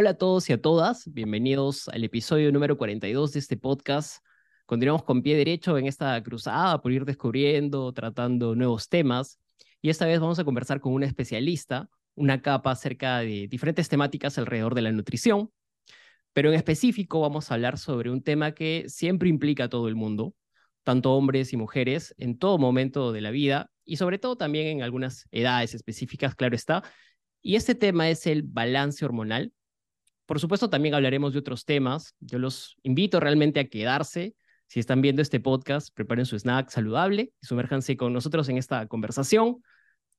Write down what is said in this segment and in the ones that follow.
Hola a todos y a todas, bienvenidos al episodio número 42 de este podcast. Continuamos con pie derecho en esta cruzada por ir descubriendo, tratando nuevos temas. Y esta vez vamos a conversar con una especialista, una capa acerca de diferentes temáticas alrededor de la nutrición. Pero en específico vamos a hablar sobre un tema que siempre implica a todo el mundo, tanto hombres y mujeres, en todo momento de la vida y sobre todo también en algunas edades específicas, claro está. Y este tema es el balance hormonal por supuesto, también hablaremos de otros temas. Yo los invito realmente a quedarse. Si están viendo este podcast, preparen su snack saludable y sumérjanse con nosotros en esta conversación.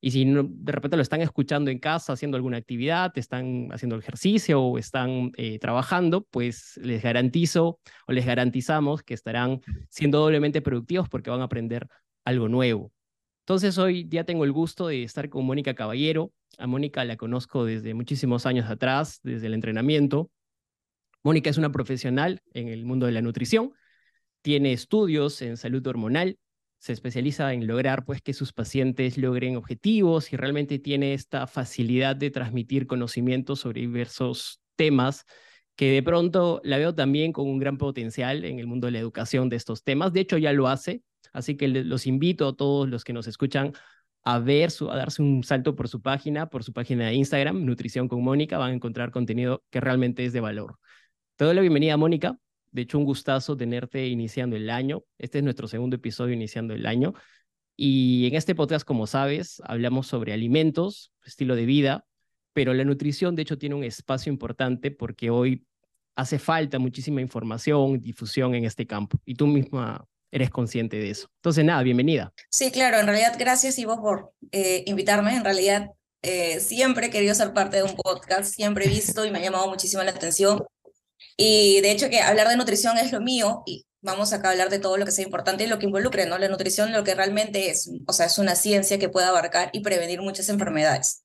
Y si de repente lo están escuchando en casa, haciendo alguna actividad, están haciendo ejercicio o están eh, trabajando, pues les garantizo o les garantizamos que estarán siendo doblemente productivos porque van a aprender algo nuevo. Entonces hoy ya tengo el gusto de estar con Mónica Caballero. A Mónica la conozco desde muchísimos años atrás, desde el entrenamiento. Mónica es una profesional en el mundo de la nutrición, tiene estudios en salud hormonal, se especializa en lograr pues que sus pacientes logren objetivos y realmente tiene esta facilidad de transmitir conocimientos sobre diversos temas que de pronto la veo también con un gran potencial en el mundo de la educación de estos temas. De hecho, ya lo hace, Así que los invito a todos los que nos escuchan a ver, su, a darse un salto por su página, por su página de Instagram, Nutrición con Mónica, van a encontrar contenido que realmente es de valor. Te doy la bienvenida, Mónica. De hecho, un gustazo tenerte iniciando el año. Este es nuestro segundo episodio iniciando el año. Y en este podcast, como sabes, hablamos sobre alimentos, estilo de vida, pero la nutrición, de hecho, tiene un espacio importante porque hoy hace falta muchísima información, difusión en este campo. Y tú misma eres consciente de eso. Entonces, nada, bienvenida. Sí, claro, en realidad, gracias Ivo por eh, invitarme. En realidad, eh, siempre he querido ser parte de un podcast, siempre he visto y me ha llamado muchísimo la atención. Y de hecho que hablar de nutrición es lo mío y vamos acá a hablar de todo lo que sea importante y lo que involucre, ¿no? La nutrición lo que realmente es, o sea, es una ciencia que puede abarcar y prevenir muchas enfermedades.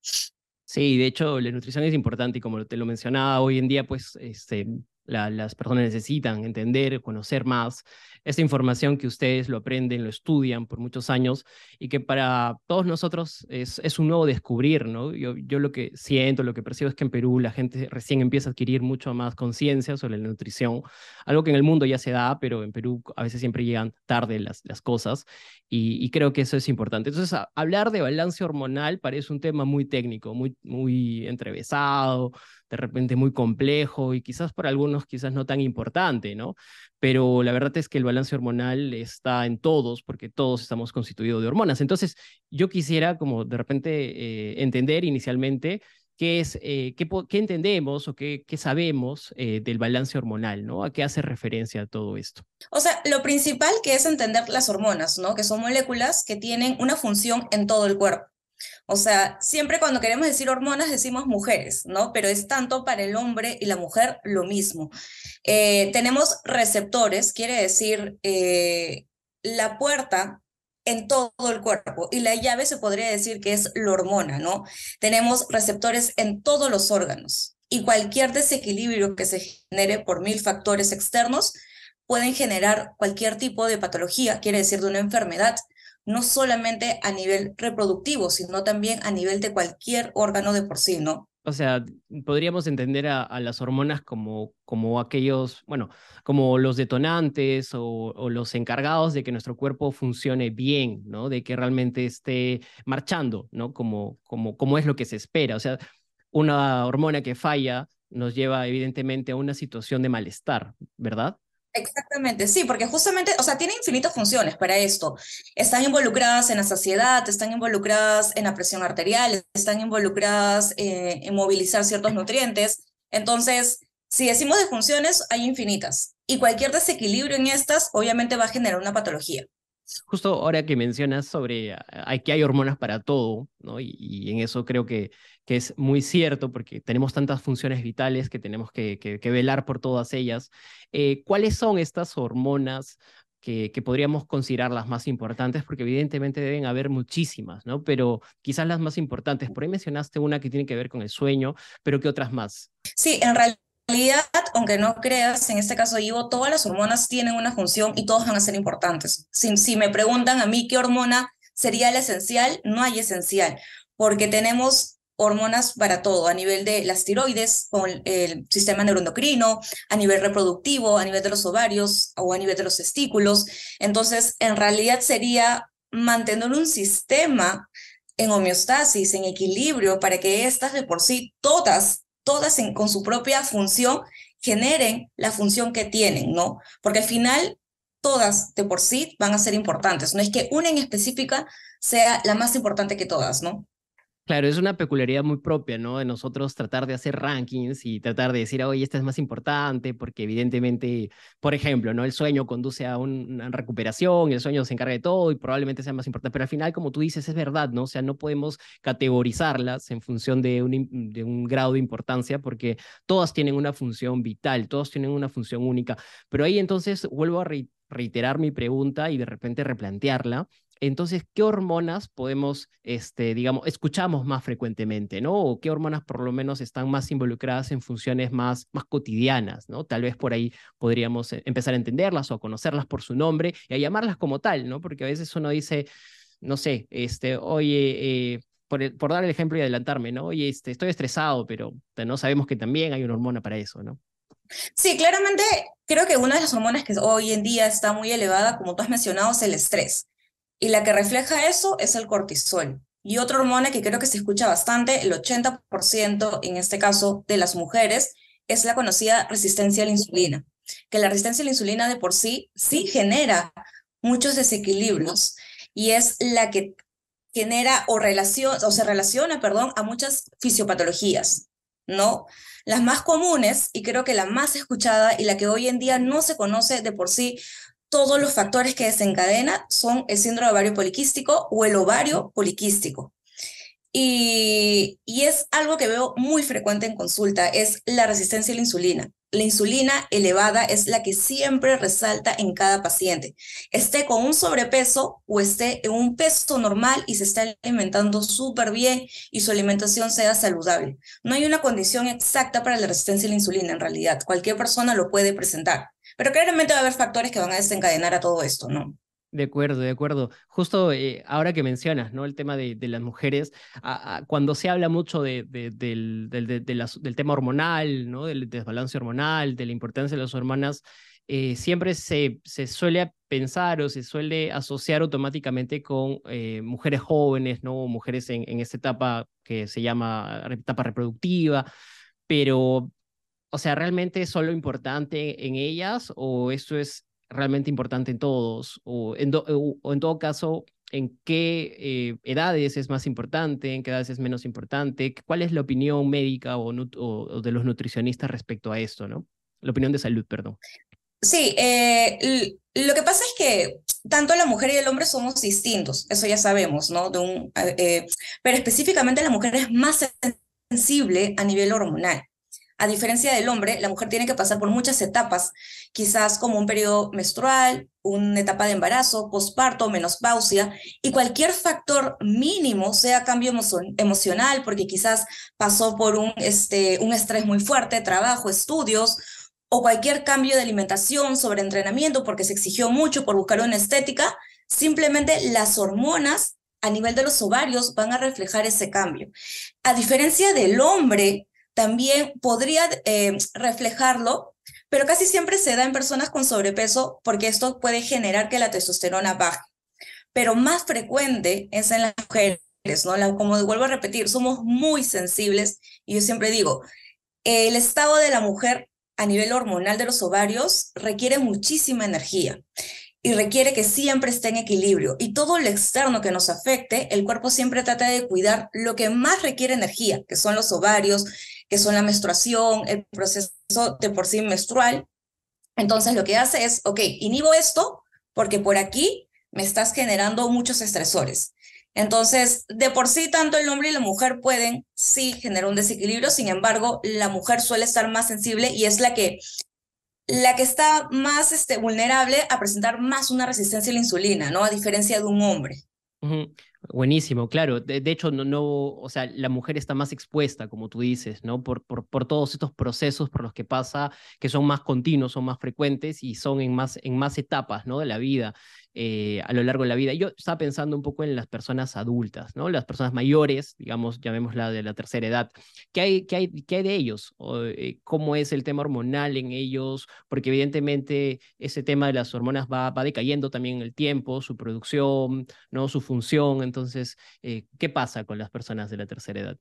Sí, de hecho, la nutrición es importante y como te lo mencionaba, hoy en día, pues, este, las personas necesitan entender, conocer más esta información que ustedes lo aprenden, lo estudian por muchos años y que para todos nosotros es, es un nuevo descubrir, ¿no? Yo, yo lo que siento, lo que percibo es que en Perú la gente recién empieza a adquirir mucho más conciencia sobre la nutrición, algo que en el mundo ya se da, pero en Perú a veces siempre llegan tarde las, las cosas y, y creo que eso es importante. Entonces, hablar de balance hormonal parece un tema muy técnico, muy, muy entrevesado, de repente muy complejo y quizás para algunos quizás no tan importante, ¿no? Pero la verdad es que el balance hormonal está en todos porque todos estamos constituidos de hormonas. Entonces, yo quisiera como de repente eh, entender inicialmente qué es, eh, qué, qué, entendemos o qué, qué sabemos eh, del balance hormonal, ¿no? ¿A qué hace referencia todo esto? O sea, lo principal que es entender las hormonas, ¿no? Que son moléculas que tienen una función en todo el cuerpo. O sea, siempre cuando queremos decir hormonas decimos mujeres, ¿no? Pero es tanto para el hombre y la mujer lo mismo. Eh, tenemos receptores, quiere decir eh, la puerta en todo el cuerpo y la llave se podría decir que es la hormona, ¿no? Tenemos receptores en todos los órganos y cualquier desequilibrio que se genere por mil factores externos pueden generar cualquier tipo de patología, quiere decir de una enfermedad no solamente a nivel reproductivo, sino también a nivel de cualquier órgano de por sí, ¿no? O sea, podríamos entender a, las hormonas como, como aquellos, bueno, como los detonantes o, los encargados de que nuestro cuerpo funcione bien, ¿no? De que realmente esté marchando, ¿no? Como, como, como es lo que se espera. O sea, una hormona que falla nos lleva evidentemente a una situación de malestar, ¿verdad? Exactamente, sí, porque justamente, o sea, tiene infinitas funciones para esto. Están involucradas en la saciedad, están involucradas en la presión arterial, están involucradas eh, en movilizar ciertos nutrientes. Entonces, si decimos de funciones, hay infinitas. Y cualquier desequilibrio en estas, obviamente, va a generar una patología. Justo ahora que mencionas sobre que hay hormonas para todo, ¿no? Y, en eso creo que, que es muy cierto porque tenemos tantas funciones vitales que tenemos que, que, velar por todas ellas. Eh, ¿Cuáles son estas hormonas que, que, podríamos considerar las más importantes? Porque evidentemente deben haber muchísimas, ¿no? Pero quizás las más importantes. Por ahí mencionaste una que tiene que ver con el sueño, pero ¿qué otras más? Sí, en realidad realidad, aunque no creas, en este caso Ivo, todas las hormonas tienen una función y todas van a ser importantes. Si, me preguntan a mí qué hormona sería la esencial, no hay esencial, porque tenemos hormonas para todo, a nivel de las tiroides, con el sistema neuroendocrino, a nivel reproductivo, a nivel de los ovarios o a nivel de los testículos. Entonces, en realidad sería mantener un sistema en homeostasis, en equilibrio, para que estas de por sí todas todas con su propia función generen la función que tienen, ¿no? Porque al final todas de por sí van a ser importantes. No es que una en específica sea la más importante que todas, ¿no? Claro, es una peculiaridad muy propia, ¿no? De nosotros tratar de hacer rankings y tratar de decir, oye, esta es más importante, porque evidentemente, por ejemplo, ¿no? El sueño conduce a una recuperación, el sueño se encarga de todo y probablemente sea más importante, pero al final, como tú dices, es verdad, ¿no? O sea, no podemos categorizarlas en función de un, grado de importancia, porque todas tienen una función vital, todas tienen una función única. Pero ahí entonces vuelvo a reiterar mi pregunta y de repente replantearla entonces, ¿qué hormonas podemos, este, digamos, escuchamos más frecuentemente, ¿no? O qué hormonas por lo menos están más involucradas en funciones más, más cotidianas, ¿no? Tal vez por ahí podríamos eh, empezar a entenderlas o a conocerlas por su nombre y a llamarlas como tal, ¿no? Porque a veces uno dice, no sé, este, oye, eh, por, por, dar el ejemplo y adelantarme, ¿no? Oye, este, estoy estresado, pero no sabemos que también hay una hormona para eso, ¿no? Sí, claramente creo que una de las hormonas que hoy en día está muy elevada, como tú has mencionado, es el estrés. Y la que refleja eso es el cortisol. Y otra hormona que creo que se escucha bastante, el 80% en este caso de las mujeres, es la conocida resistencia a la insulina. Que la resistencia a la insulina de por sí sí genera muchos desequilibrios y es la que genera o, relaciona, o se relaciona, perdón, a muchas fisiopatologías, ¿no? Las más comunes y creo que la más escuchada y la que hoy en día no se conoce de por sí todos los factores que desencadenan son el síndrome ovario poliquístico o el ovario poliquístico. Y, y, es algo que veo muy frecuente en consulta, es la resistencia a la insulina. La insulina elevada es la que siempre resalta en cada paciente, esté con un sobrepeso o esté en un peso normal y se está alimentando súper bien y su alimentación sea saludable. No hay una condición exacta para la resistencia a la insulina en realidad, cualquier persona lo puede presentar. Pero claramente va a haber factores que van a desencadenar a todo esto, ¿no? De acuerdo, de acuerdo. Justo eh, ahora que mencionas, ¿no? El tema de, las mujeres, cuando se habla mucho de, del, del, tema hormonal, ¿no? Del desbalance hormonal, de la importancia de las hormonas, eh, siempre se, se suele pensar o se suele asociar automáticamente con eh, mujeres jóvenes, ¿no? Mujeres en, en esta etapa que se llama etapa reproductiva, pero o sea, ¿realmente es solo importante en ellas o esto es realmente importante en todos? O en, o todo caso, ¿en qué eh, edades es más importante? ¿En qué edades es menos importante? ¿Cuál es la opinión médica o, o, de los nutricionistas respecto a esto, no? La opinión de salud, perdón. Sí, eh, lo que pasa es que tanto la mujer y el hombre somos distintos, eso ya sabemos, ¿no? De un, eh, pero específicamente la mujer es más sensible a nivel hormonal. A diferencia del hombre, la mujer tiene que pasar por muchas etapas, quizás como un periodo menstrual, una etapa de embarazo, posparto, menopausia, y cualquier factor mínimo, sea cambio emocional, porque quizás pasó por un, este, un estrés muy fuerte, trabajo, estudios, o cualquier cambio de alimentación, sobre entrenamiento, porque se exigió mucho por buscar una estética, simplemente las hormonas a nivel de los ovarios van a reflejar ese cambio. A diferencia del hombre, también podría eh, reflejarlo, pero casi siempre se da en personas con sobrepeso porque esto puede generar que la testosterona baje. Pero más frecuente es en las mujeres, ¿no? como vuelvo a repetir, somos muy sensibles y yo siempre digo, el estado de la mujer a nivel hormonal de los ovarios requiere muchísima energía y requiere que siempre esté en equilibrio. Y todo lo externo que nos afecte, el cuerpo siempre trata de cuidar lo que más requiere energía, que son los ovarios, que son la menstruación, el proceso de por sí menstrual. Entonces lo que hace es, ok, inhibo esto porque por aquí me estás generando muchos estresores. Entonces, de por sí, tanto el hombre y la mujer pueden sí generar un desequilibrio, sin embargo, la mujer suele estar más sensible y es la que, la que está más este, vulnerable a presentar más una resistencia a la insulina, ¿no? A diferencia de un hombre. Buenísimo, claro. De, hecho, no, no, o sea, la mujer está más expuesta, como tú dices, ¿no? Por, por, por, todos estos procesos por los que pasa, que son más continuos, son más frecuentes y son en más, en más etapas, ¿no? De la vida. Eh, a lo largo de la vida. Yo estaba pensando un poco en las personas adultas, ¿no? Las personas mayores, digamos, llamémosla de la tercera edad. ¿Qué hay, qué hay, qué hay de ellos? Eh, ¿Cómo es el tema hormonal en ellos? Porque evidentemente ese tema de las hormonas va, va decayendo también en el tiempo, su producción, ¿no? Su función. Entonces, eh, ¿qué pasa con las personas de la tercera edad?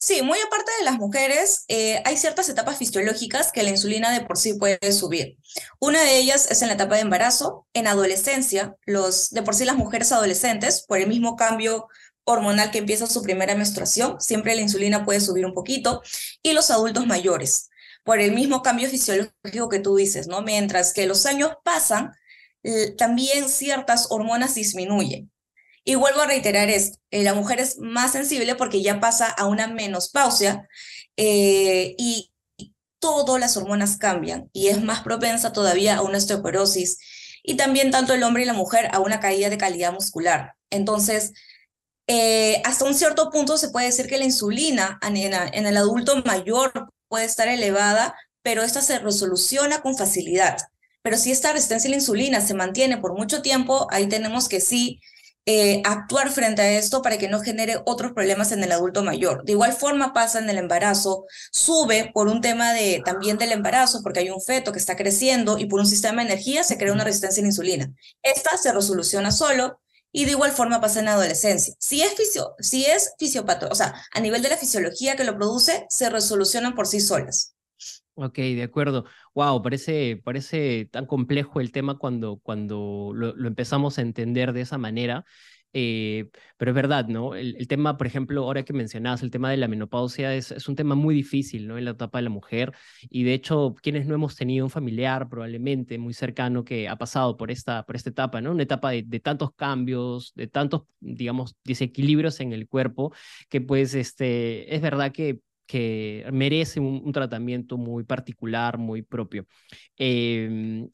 Sí, muy aparte de las mujeres, eh, hay ciertas etapas fisiológicas que la insulina de por sí puede subir. Una de ellas es en la etapa de embarazo, en adolescencia, los, de por sí las mujeres adolescentes, por el mismo cambio hormonal que empieza su primera menstruación, siempre la insulina puede subir un poquito, y los adultos mayores, por el mismo cambio fisiológico que tú dices, ¿no? Mientras que los años pasan, también ciertas hormonas disminuyen. Y vuelvo a reiterar esto, eh, la mujer es más sensible porque ya pasa a una menopausia eh, y, todas las hormonas cambian y es más propensa todavía a una osteoporosis y también tanto el hombre y la mujer a una caída de calidad muscular. Entonces, eh, hasta un cierto punto se puede decir que la insulina en, en el adulto mayor puede estar elevada, pero esta se resoluciona con facilidad. Pero si esta resistencia a la insulina se mantiene por mucho tiempo, ahí tenemos que sí eh, actuar frente a esto para que no genere otros problemas en el adulto mayor. De igual forma pasa en el embarazo, sube por un tema de, también del embarazo, porque hay un feto que está creciendo y por un sistema de energía se crea una resistencia a la insulina. Esta se resoluciona solo y de igual forma pasa en la adolescencia. Si es, fisio, o sea, a nivel de la fisiología que lo produce, se resolucionan por sí solas. Ok, de acuerdo. Wow, parece, parece tan complejo el tema cuando, cuando lo, empezamos a entender de esa manera. Eh, pero es verdad, ¿no? El, tema, por ejemplo, ahora que mencionabas, el tema de la menopausia es, es, un tema muy difícil, ¿no? En la etapa de la mujer. Y de hecho, quienes no hemos tenido un familiar probablemente muy cercano que ha pasado por esta, por esta etapa, ¿no? Una etapa de, de tantos cambios, de tantos, digamos, desequilibrios en el cuerpo, que pues este, es verdad que que merece un, tratamiento muy particular, muy propio. Em,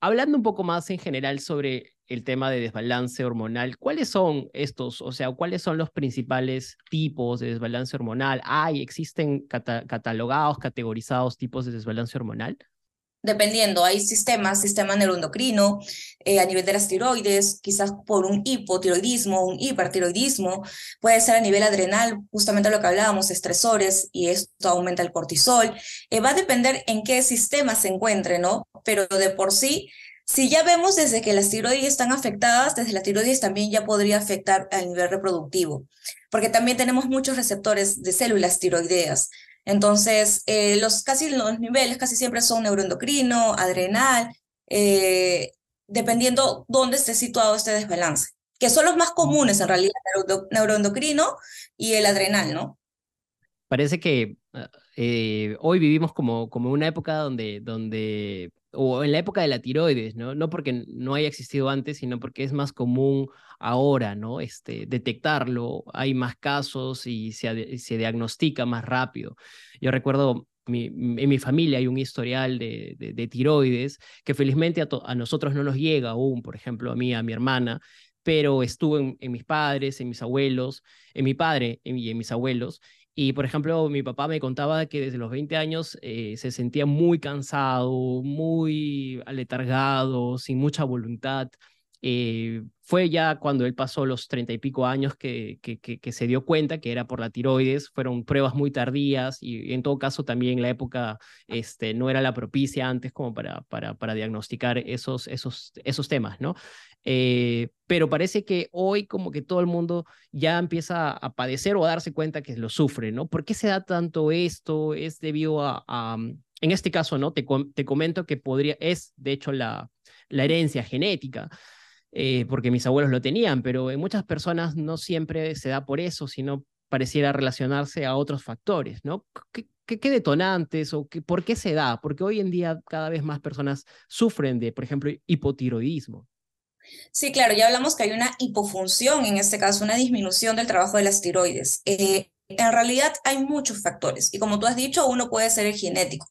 hablando un poco más en general sobre el tema de desbalance hormonal, ¿cuáles son estos, o sea, cuáles son los principales tipos de desbalance hormonal? ¿Hay, existen catalogados, categorizados tipos de desbalance hormonal? Dependiendo, hay sistemas, sistema neuroendocrino, eh, a nivel de las tiroides, quizás por un hipotiroidismo, un hipertiroidismo, puede ser a nivel adrenal, justamente lo que hablábamos, estresores, y esto aumenta el cortisol. Eh, va a depender en qué sistema se encuentre, ¿no? Pero de por sí, si ya vemos desde que las tiroides están afectadas, desde la tiroides también ya podría afectar a nivel reproductivo, porque también tenemos muchos receptores de células tiroideas. Entonces, eh, los, casi los niveles casi siempre son neuroendocrino, adrenal, eh, dependiendo dónde esté situado este desbalance, que son los más comunes en realidad, neuroendocrino y el adrenal, ¿no? Parece que eh, hoy vivimos como, como una época donde, donde o en la época de la tiroides, ¿no? No porque no haya existido antes, sino porque es más común ahora, ¿no? Este, detectarlo, hay más casos y se, se diagnostica más rápido. Yo recuerdo, en mi familia hay un historial de, de, tiroides que felizmente a, a, nosotros no nos llega aún, por ejemplo, a mí, a mi hermana, pero estuvo en, en mis padres, en mis abuelos, en mi padre y en mis abuelos, y, por ejemplo, mi papá me contaba que desde los 20 años eh, se sentía muy cansado, muy aletargado, sin mucha voluntad. Eh, fue ya cuando él pasó los treinta y pico años que, que, que, se dio cuenta que era por la tiroides, fueron pruebas muy tardías y en todo caso también la época este, no era la propicia antes como para, para, para diagnosticar esos, esos, esos temas, ¿no? Eh, pero parece que hoy como que todo el mundo ya empieza a padecer o a darse cuenta que lo sufre, ¿no? ¿Por qué se da tanto esto? Es debido a, en este caso, ¿no? Te, comento que podría, es de hecho la, la herencia genética. Eh, porque mis abuelos lo tenían, pero en muchas personas no siempre se da por eso, sino pareciera relacionarse a otros factores, ¿no? ¿Qué, qué, detonantes o qué, por qué se da? Porque hoy en día cada vez más personas sufren de, por ejemplo, hipotiroidismo. Sí, claro, ya hablamos que hay una hipofunción, en este caso, una disminución del trabajo de las tiroides. Eh, en realidad hay muchos factores y como tú has dicho, uno puede ser el genético.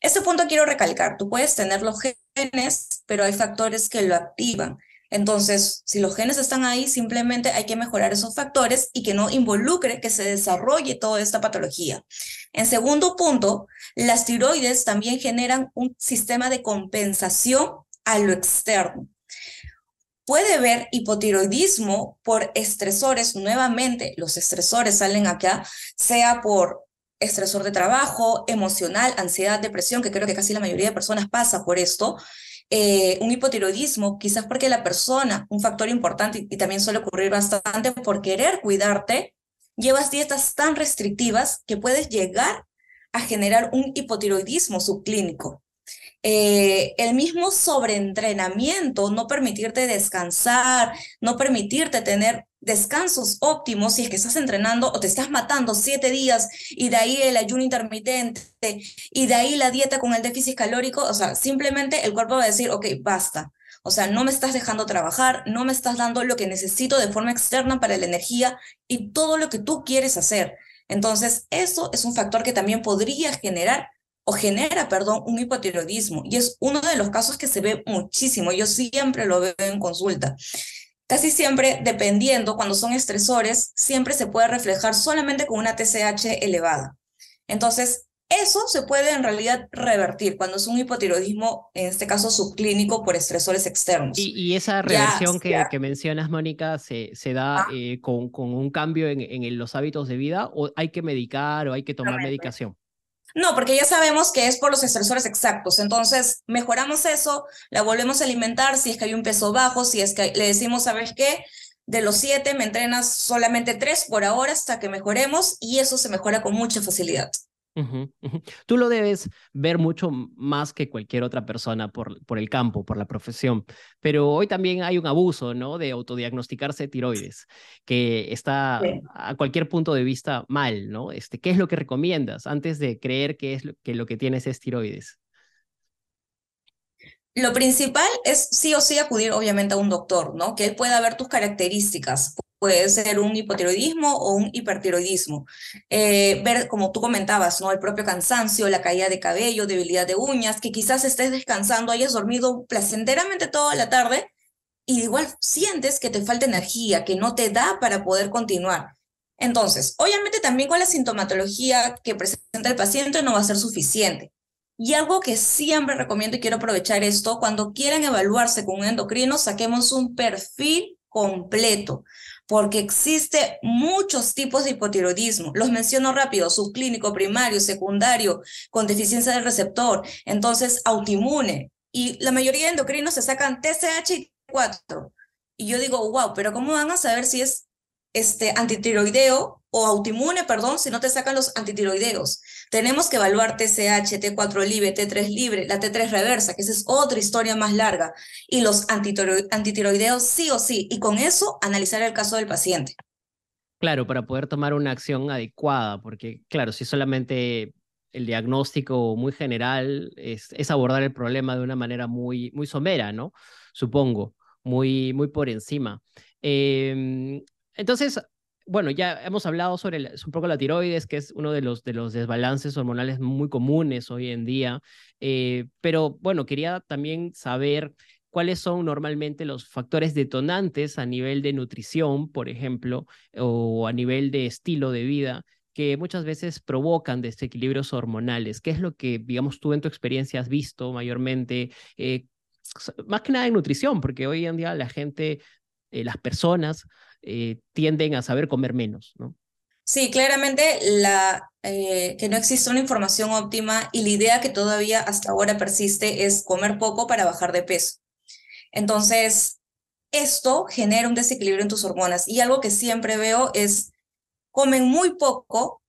Este punto quiero recalcar, tú puedes tener los genes, pero hay factores que lo activan. Entonces, si los genes están ahí, simplemente hay que mejorar esos factores y que no involucre que se desarrolle toda esta patología. En segundo punto, las tiroides también generan un sistema de compensación a lo externo. Puede haber hipotiroidismo por estresores, nuevamente los estresores salen acá, sea por estresor de trabajo, emocional, ansiedad, depresión, que creo que casi la mayoría de personas pasa por esto, eh, un hipotiroidismo, quizás porque la persona, un factor importante y, también suele ocurrir bastante por querer cuidarte, llevas dietas tan restrictivas que puedes llegar a generar un hipotiroidismo subclínico. Eh, el mismo sobreentrenamiento, no permitirte descansar, no permitirte tener descansos óptimos si es que estás entrenando o te estás matando siete días y de ahí el ayuno intermitente y de ahí la dieta con el déficit calórico, o sea, simplemente el cuerpo va a decir, ok, basta. O sea, no me estás dejando trabajar, no me estás dando lo que necesito de forma externa para la energía y todo lo que tú quieres hacer. Entonces, eso es un factor que también podría generar o genera, perdón, un hipotiroidismo. Y es uno de los casos que se ve muchísimo. Yo siempre lo veo en consulta. Casi siempre, dependiendo, cuando son estresores, siempre se puede reflejar solamente con una TSH elevada. Entonces, eso se puede en realidad revertir cuando es un hipotiroidismo, en este caso subclínico, por estresores externos. Y, esa reversión que, que, mencionas, Mónica, se, se da ah. eh, con, con, un cambio en, en, los hábitos de vida o hay que medicar o hay que tomar medicación? No, porque ya sabemos que es por los estresores exactos. Entonces, mejoramos eso, la volvemos a alimentar si es que hay un peso bajo, si es que le decimos, ¿sabes qué? De los siete me entrenas solamente tres por ahora hasta que mejoremos y eso se mejora con mucha facilidad. Tú lo debes ver mucho más que cualquier otra persona por, por el campo, por la profesión, pero hoy también hay un abuso, ¿no? De autodiagnosticarse tiroides, que está a cualquier punto de vista mal, ¿no? Este, ¿Qué es lo que recomiendas antes de creer que, es lo, que lo que tienes es tiroides? Lo principal es sí o sí acudir obviamente a un doctor, ¿no? Que él pueda ver tus características. Puede ser un hipotiroidismo o un hipertiroidismo. Eh, ver, como tú comentabas, ¿no? El propio cansancio, la caída de cabello, debilidad de uñas, que quizás estés descansando, hayas dormido placenteramente toda la tarde y igual sientes que te falta energía, que no te da para poder continuar. Entonces, obviamente también con la sintomatología que presenta el paciente no va a ser suficiente. Y algo que siempre recomiendo y quiero aprovechar esto, cuando quieran evaluarse con un endocrino, saquemos un perfil completo, porque existe muchos tipos de hipotiroidismo. Los menciono rápido, subclínico, primario, secundario, con deficiencia del receptor, entonces autoinmune. Y la mayoría de endocrinos se sacan TSH y T4. Y yo digo, wow, pero ¿cómo van a saber si es este antitiroideo o autoinmune, perdón, si no te sacan los antitiroideos. Tenemos que evaluar TSH, T4 libre, T3 libre, la T3 reversa, que esa es otra historia más larga, y los antitiroideos sí o sí, y con eso analizar el caso del paciente. Claro, para poder tomar una acción adecuada, porque claro, si solamente el diagnóstico muy general es, es abordar el problema de una manera muy, muy somera, ¿no? Supongo, muy, muy por encima. Eh, entonces, bueno, ya hemos hablado sobre un poco la tiroides, que es uno de los, de los desbalances hormonales muy comunes hoy en día, eh, pero bueno, quería también saber cuáles son normalmente los factores detonantes a nivel de nutrición, por ejemplo, o a nivel de estilo de vida que muchas veces provocan desequilibrios hormonales. ¿Qué es lo que, digamos, tú en tu experiencia has visto mayormente? Eh, más que nada en nutrición, porque hoy en día la gente, eh, las personas eh, tienden a saber comer menos, ¿no? Sí, claramente la, eh, que no existe una información óptima y la idea que todavía hasta ahora persiste es comer poco para bajar de peso. Entonces, esto genera un desequilibrio en tus hormonas y algo que siempre veo es comen muy poco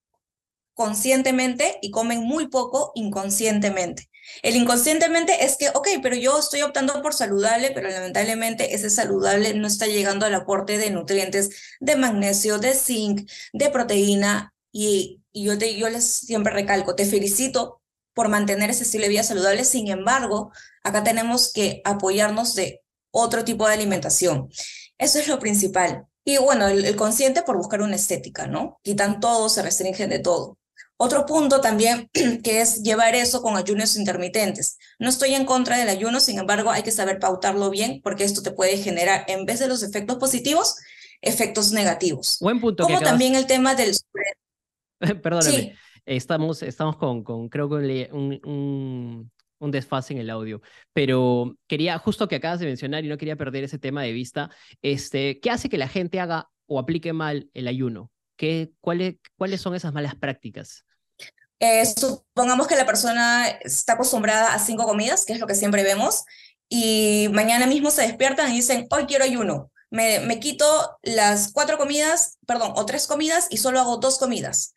conscientemente y comen muy poco inconscientemente. El inconscientemente es que, ok, pero yo estoy optando por saludable, pero lamentablemente ese saludable no está llegando al aporte de nutrientes de magnesio, de zinc, de proteína. Y, yo, te, yo les siempre recalco, te felicito por mantener ese estilo de vida saludable. Sin embargo, acá tenemos que apoyarnos de otro tipo de alimentación. Eso es lo principal. Y bueno, el, el consciente por buscar una estética, ¿no? Quitan todo, se restringen de todo. Otro punto también que es llevar eso con ayunos intermitentes. No estoy en contra del ayuno, sin embargo, hay que saber pautarlo bien porque esto te puede generar, en vez de los efectos positivos, efectos negativos. Buen punto. Como también el tema del... Perdóname, estamos, estamos con, con creo que un, un, un, desfase en el audio, pero quería, justo que acabas de mencionar y no quería perder ese tema de vista, este, ¿qué hace que la gente haga o aplique mal el ayuno? ¿Qué, cuáles, ¿Cuáles son esas malas prácticas? Eh, supongamos que la persona está acostumbrada a cinco comidas, que es lo que siempre vemos, y mañana mismo se despiertan y dicen, hoy quiero ayuno. Me, me quito las cuatro comidas, perdón, o tres comidas y solo hago dos comidas.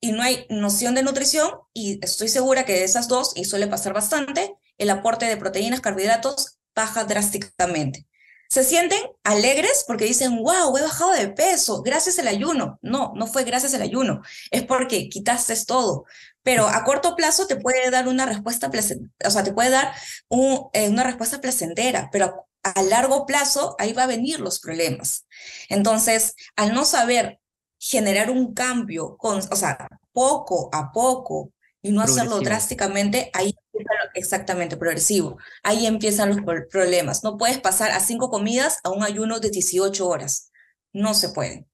Y no hay noción de nutrición y estoy segura que de esas dos, y suele pasar bastante, el aporte de proteínas, carbohidratos baja drásticamente se sienten alegres porque dicen, wow, he bajado de peso gracias al ayuno. No, no fue gracias al ayuno, es porque quitaste todo. Pero a corto plazo te puede dar una respuesta, o sea, te puede dar un, eh, una respuesta placentera, pero a, largo plazo ahí va a venir los problemas. Entonces, al no saber generar un cambio, con, o sea, poco a poco, y no hacerlo drásticamente, ahí exactamente progresivo. Ahí empiezan los problemas. No puedes pasar a cinco comidas a un ayuno de 18 horas. No se puede.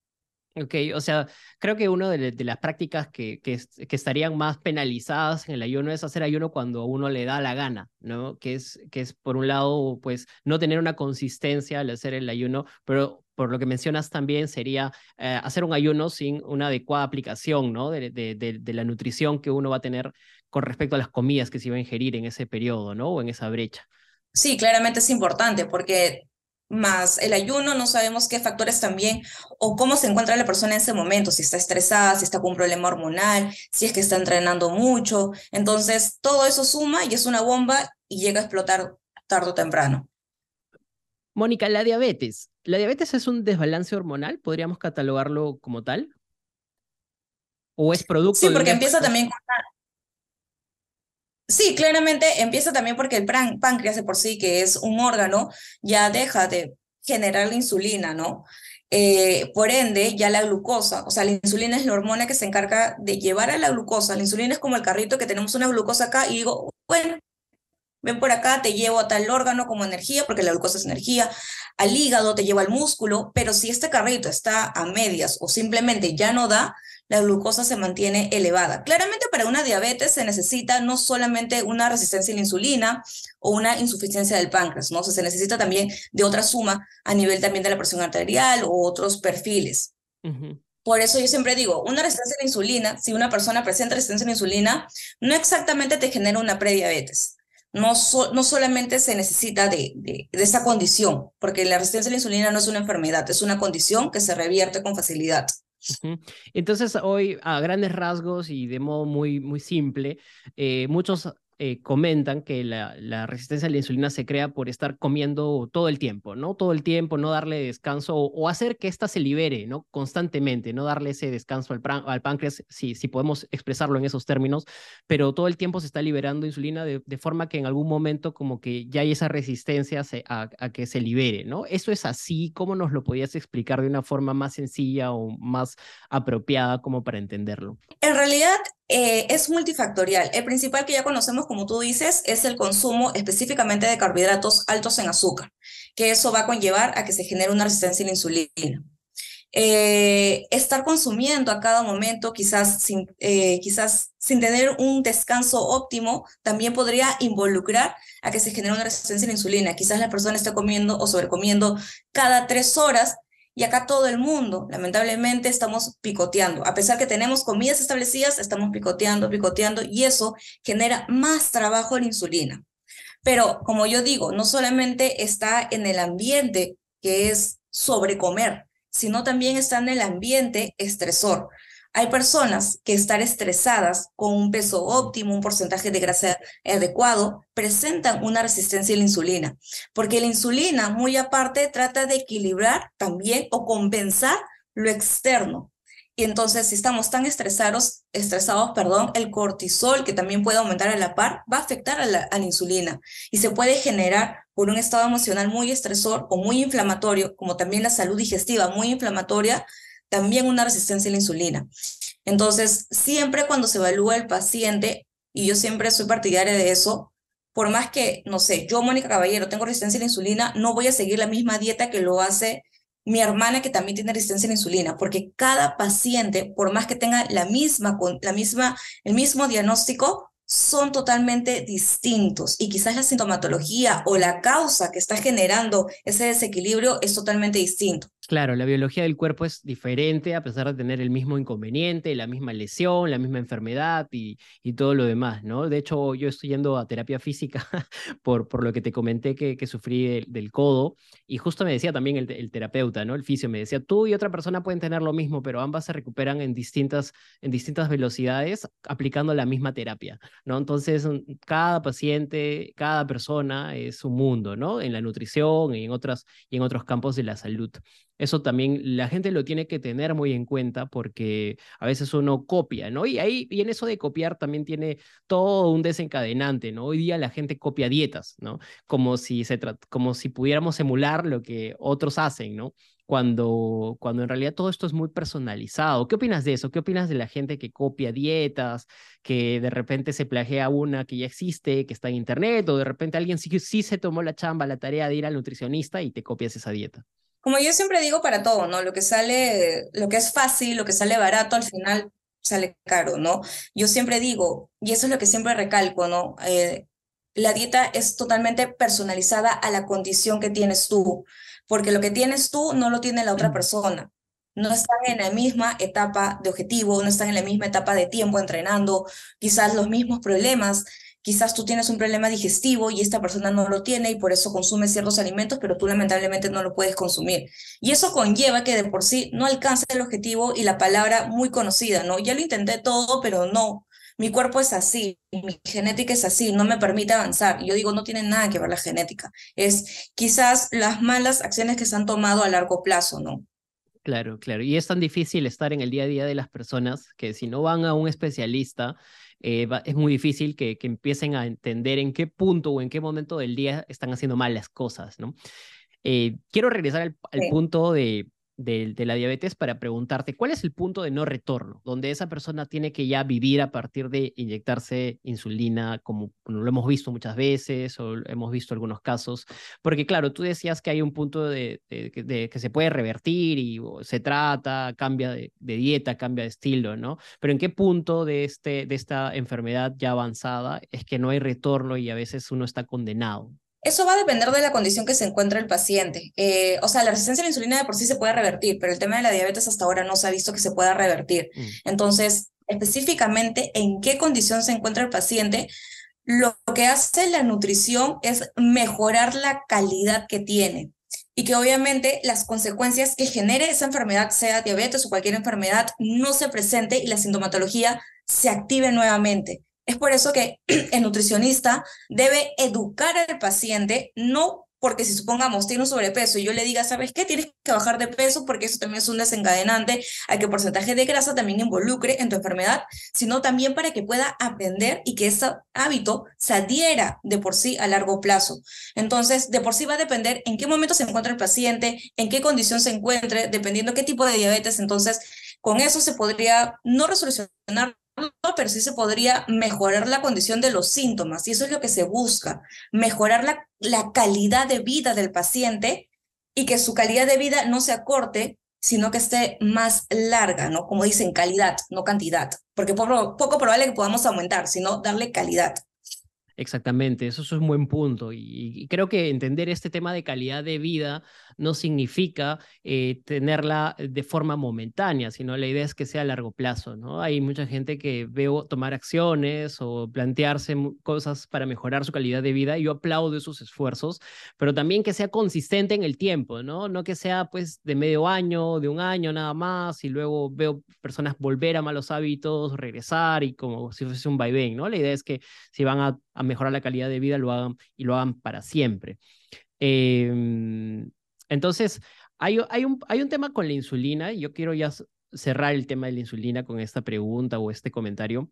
Ok, o sea, creo que una de, las prácticas que, que, estarían más penalizadas en el ayuno es hacer ayuno cuando a uno le da la gana, ¿no? Que es, que es por un lado, pues, no tener una consistencia al hacer el ayuno, pero por lo que mencionas también sería eh, hacer un ayuno sin una adecuada aplicación, ¿no? De, de, la nutrición que uno va a tener con respecto a las comidas que se iba a ingerir en ese periodo, ¿no? O en esa brecha. Sí, claramente es importante porque más el ayuno, no sabemos qué factores también o cómo se encuentra la persona en ese momento, si está estresada, si está con un problema hormonal, si es que está entrenando mucho. Entonces, todo eso suma y es una bomba y llega a explotar tarde o temprano. Mónica, la diabetes. ¿La diabetes es un desbalance hormonal? ¿Podríamos catalogarlo como tal? ¿O es producto Sí, porque empieza también con Sí, claramente empieza también porque el páncreas de por sí, que es un órgano, ya deja de generar la insulina, ¿no? Eh, por ende, ya la glucosa, o sea, la insulina es la hormona que se encarga de llevar a la glucosa. La insulina es como el carrito que tenemos una glucosa acá y digo, bueno, ven por acá, te llevo a tal órgano como energía, porque la glucosa es energía, al hígado, te llevo al músculo, pero si este carrito está a medias o simplemente ya no da, la glucosa se mantiene elevada. Claramente para una diabetes se necesita no solamente una resistencia a la insulina o una insuficiencia del páncreas, ¿no? se necesita también de otra suma a nivel también de la presión arterial o otros perfiles. Por eso yo siempre digo, una resistencia a la insulina, si una persona presenta resistencia a la insulina, no exactamente te genera una prediabetes. No, no solamente se necesita de, de, de, esa condición, porque la resistencia a la insulina no es una enfermedad, es una condición que se revierte con facilidad. Entonces, hoy, a grandes rasgos y de modo muy, muy simple, eh, muchos eh, comentan que la, resistencia a la insulina se crea por estar comiendo todo el tiempo, ¿no? Todo el tiempo, no darle descanso o, hacer que ésta se libere, ¿no? Constantemente, no darle ese descanso al, páncreas, si, si podemos expresarlo en esos términos, pero todo el tiempo se está liberando insulina de, de forma que en algún momento como que ya hay esa resistencia a, a, que se libere, ¿no? ¿Eso es así? ¿Cómo nos lo podías explicar de una forma más sencilla o más apropiada como para entenderlo? En realidad, eh, es multifactorial. El principal que ya conocemos, como tú dices, es el consumo específicamente de carbohidratos altos en azúcar, que eso va a conllevar a que se genere una resistencia a la insulina. Eh, estar consumiendo a cada momento, quizás sin, eh, quizás sin tener un descanso óptimo, también podría involucrar a que se genere una resistencia a la insulina. Quizás la persona esté comiendo o sobrecomiendo cada tres horas y acá todo el mundo, lamentablemente, estamos picoteando. A pesar que tenemos comidas establecidas, estamos picoteando, picoteando, y eso genera más trabajo en insulina. Pero como yo digo, no solamente está en el ambiente que es sobrecomer, sino también está en el ambiente estresor. Hay personas que estar estresadas con un peso óptimo, un porcentaje de grasa adecuado, presentan una resistencia a la insulina, porque la insulina, muy aparte, trata de equilibrar también o compensar lo externo. Y entonces, si estamos tan estresados, estresados, perdón, el cortisol, que también puede aumentar a la par, va a afectar a la, a la insulina y se puede generar por un estado emocional muy estresor o muy inflamatorio, como también la salud digestiva muy inflamatoria, también una resistencia a la insulina. Entonces, siempre cuando se evalúa el paciente, y yo siempre soy partidaria de eso, por más que, no sé, yo, Mónica Caballero, tengo resistencia a la insulina, no voy a seguir la misma dieta que lo hace mi hermana que también tiene resistencia a la insulina, porque cada paciente, por más que tenga la misma, la misma, el mismo diagnóstico, son totalmente distintos y quizás la sintomatología o la causa que está generando ese desequilibrio es totalmente distinto. Claro, la biología del cuerpo es diferente a pesar de tener el mismo inconveniente, la misma lesión, la misma enfermedad y, y todo lo demás, ¿no? De hecho, yo estoy yendo a terapia física por, por lo que te comenté que, que sufrí del, codo y justo me decía también el, el, terapeuta, ¿no? El fisio me decía, tú y otra persona pueden tener lo mismo, pero ambas se recuperan en distintas, en distintas velocidades aplicando la misma terapia, ¿no? Entonces, cada paciente, cada persona es un mundo, ¿no? En la nutrición y en, otras, y en otros campos de la salud. Eso también la gente lo tiene que tener muy en cuenta porque a veces uno copia, ¿no? Y ahí, y en eso de copiar también tiene todo un desencadenante, ¿no? Hoy día la gente copia dietas, ¿no? Como si, se como si pudiéramos emular lo que otros hacen, ¿no? Cuando, cuando en realidad todo esto es muy personalizado. ¿Qué opinas de eso? ¿Qué opinas de la gente que copia dietas, que de repente se plagea una que ya existe, que está en internet, o de repente alguien sí, sí se tomó la chamba, la tarea de ir al nutricionista y te copias esa dieta? Como yo siempre digo para todo, ¿no? Lo que sale, lo que es fácil, lo que sale barato, al final sale caro, ¿no? Yo siempre digo, y eso es lo que siempre recalco, ¿no? Eh, la dieta es totalmente personalizada a la condición que tienes tú, porque lo que tienes tú no lo tiene la otra persona. No están en la misma etapa de objetivo, no están en la misma etapa de tiempo entrenando, quizás los mismos problemas. Quizás tú tienes un problema digestivo y esta persona no lo tiene y por eso consume ciertos alimentos, pero tú lamentablemente no lo puedes consumir. Y eso conlleva que de por sí no alcance el objetivo y la palabra muy conocida, ¿no? Ya lo intenté todo, pero no. Mi cuerpo es así, mi genética es así, no me permite avanzar. Yo digo, no tiene nada que ver la genética. Es quizás las malas acciones que se han tomado a largo plazo, ¿no? Claro, claro. Y es tan difícil estar en el día a día de las personas que si no van a un especialista, eh, es muy difícil que, que, empiecen a entender en qué punto o en qué momento del día están haciendo mal las cosas, ¿no? Eh, quiero regresar al, al punto de, de, la diabetes para preguntarte cuál es el punto de no retorno, donde esa persona tiene que ya vivir a partir de inyectarse insulina, como lo hemos visto muchas veces o hemos visto algunos casos, porque claro, tú decías que hay un punto de, de, que se puede revertir y se trata, cambia de, dieta, cambia de estilo, ¿no? Pero ¿en qué punto de, este, de esta enfermedad ya avanzada es que no hay retorno y a veces uno está condenado? Eso va a depender de la condición que se encuentra el paciente. Eh, o sea, la resistencia a la insulina de por sí se puede revertir, pero el tema de la diabetes hasta ahora no se ha visto que se pueda revertir. Mm. Entonces, específicamente en qué condición se encuentra el paciente, lo que hace la nutrición es mejorar la calidad que tiene y que obviamente las consecuencias que genere esa enfermedad, sea diabetes o cualquier enfermedad, no se presente y la sintomatología se active nuevamente. Es por eso que el nutricionista debe educar al paciente, no porque si supongamos tiene un sobrepeso y yo le diga, ¿sabes qué? Tienes que bajar de peso porque eso también es un desencadenante a que porcentaje de grasa también involucre en tu enfermedad, sino también para que pueda aprender y que ese hábito se adhiera de por sí a largo plazo. Entonces, de por sí va a depender en qué momento se encuentra el paciente, en qué condición se encuentre, dependiendo qué tipo de diabetes. Entonces, con eso se podría no resolucionar pero sí se podría mejorar la condición de los síntomas y eso es lo que se busca, mejorar la, la calidad de vida del paciente y que su calidad de vida no se acorte, sino que esté más larga, ¿no? Como dicen, calidad, no cantidad, porque poco, poco probable que podamos aumentar, sino darle calidad. Exactamente, eso es un buen punto. Y, creo que entender este tema de calidad de vida no significa eh, tenerla de forma momentánea, sino la idea es que sea a largo plazo, ¿no? Hay mucha gente que veo tomar acciones o plantearse cosas para mejorar su calidad de vida y yo aplaudo esos esfuerzos, pero también que sea consistente en el tiempo, ¿no? No que sea pues de medio año, de un año nada más y luego veo personas volver a malos hábitos, regresar y como si fuese un vaivén, ¿no? La idea es que si van a, mejorar la calidad de vida lo hagan y lo hagan para siempre. Eh, entonces, hay, un, hay un tema con la insulina yo quiero ya cerrar el tema de la insulina con esta pregunta o este comentario,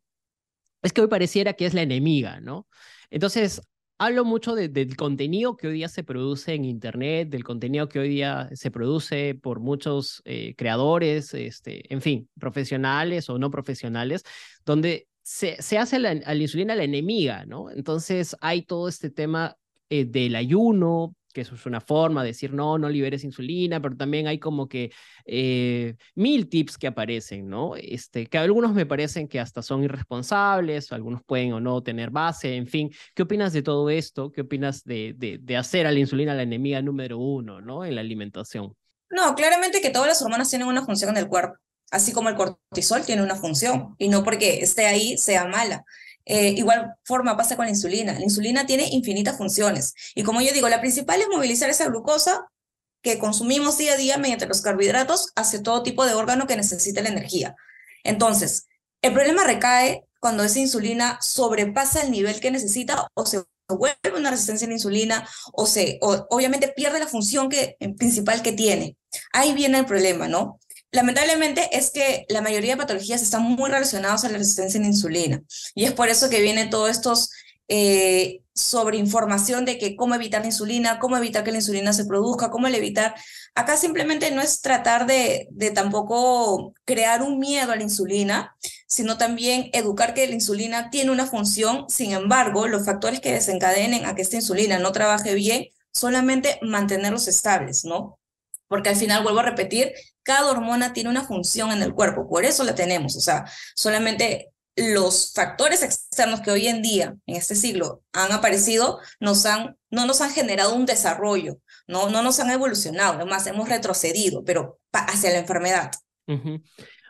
es que hoy pareciera que es la enemiga, ¿no? Entonces, hablo mucho del contenido que hoy día se produce en Internet, del contenido que hoy día se produce por muchos eh, creadores, este, en fin, profesionales o no profesionales, donde se, se hace la, a la insulina la enemiga, ¿no? Entonces hay todo este tema eh, del ayuno, que eso es una forma de decir, no, no liberes insulina, pero también hay como que eh, mil tips que aparecen, ¿no? Este, que algunos me parecen que hasta son irresponsables, algunos pueden o no tener base, en fin. ¿Qué opinas de todo esto? ¿Qué opinas de, de, de hacer a la insulina la enemiga número uno, ¿no? En la alimentación. No, claramente que todas las hormonas tienen una función en el cuerpo, así como el cortisol tiene una función, y no porque esté ahí sea mala. Eh, igual forma pasa con la insulina. La insulina tiene infinitas funciones. Y como yo digo, la principal es movilizar esa glucosa que consumimos día a día mediante los carbohidratos hacia todo tipo de órgano que necesite la energía. Entonces, el problema recae cuando esa insulina sobrepasa el nivel que necesita o se vuelve una resistencia a la insulina o se obviamente pierde la función que, principal que tiene. Ahí viene el problema, ¿no? Lamentablemente es que la mayoría de patologías están muy relacionadas a la resistencia a la insulina. Y es por eso que viene todos estos eh, sobre información de que cómo evitar la insulina, cómo evitar que la insulina se produzca, cómo evitar. Acá simplemente no es tratar de tampoco crear un miedo a la insulina, sino también educar que la insulina tiene una función. Sin embargo, los factores que desencadenen a que esta insulina no trabaje bien, solamente mantenerlos estables, ¿no? porque al final, vuelvo a repetir, cada hormona tiene una función en el cuerpo, por eso la tenemos, o sea, solamente los factores externos que hoy en día, en este siglo, han aparecido, nos han, no nos han generado un desarrollo, no, no nos han evolucionado, además hemos retrocedido, pero hacia la enfermedad.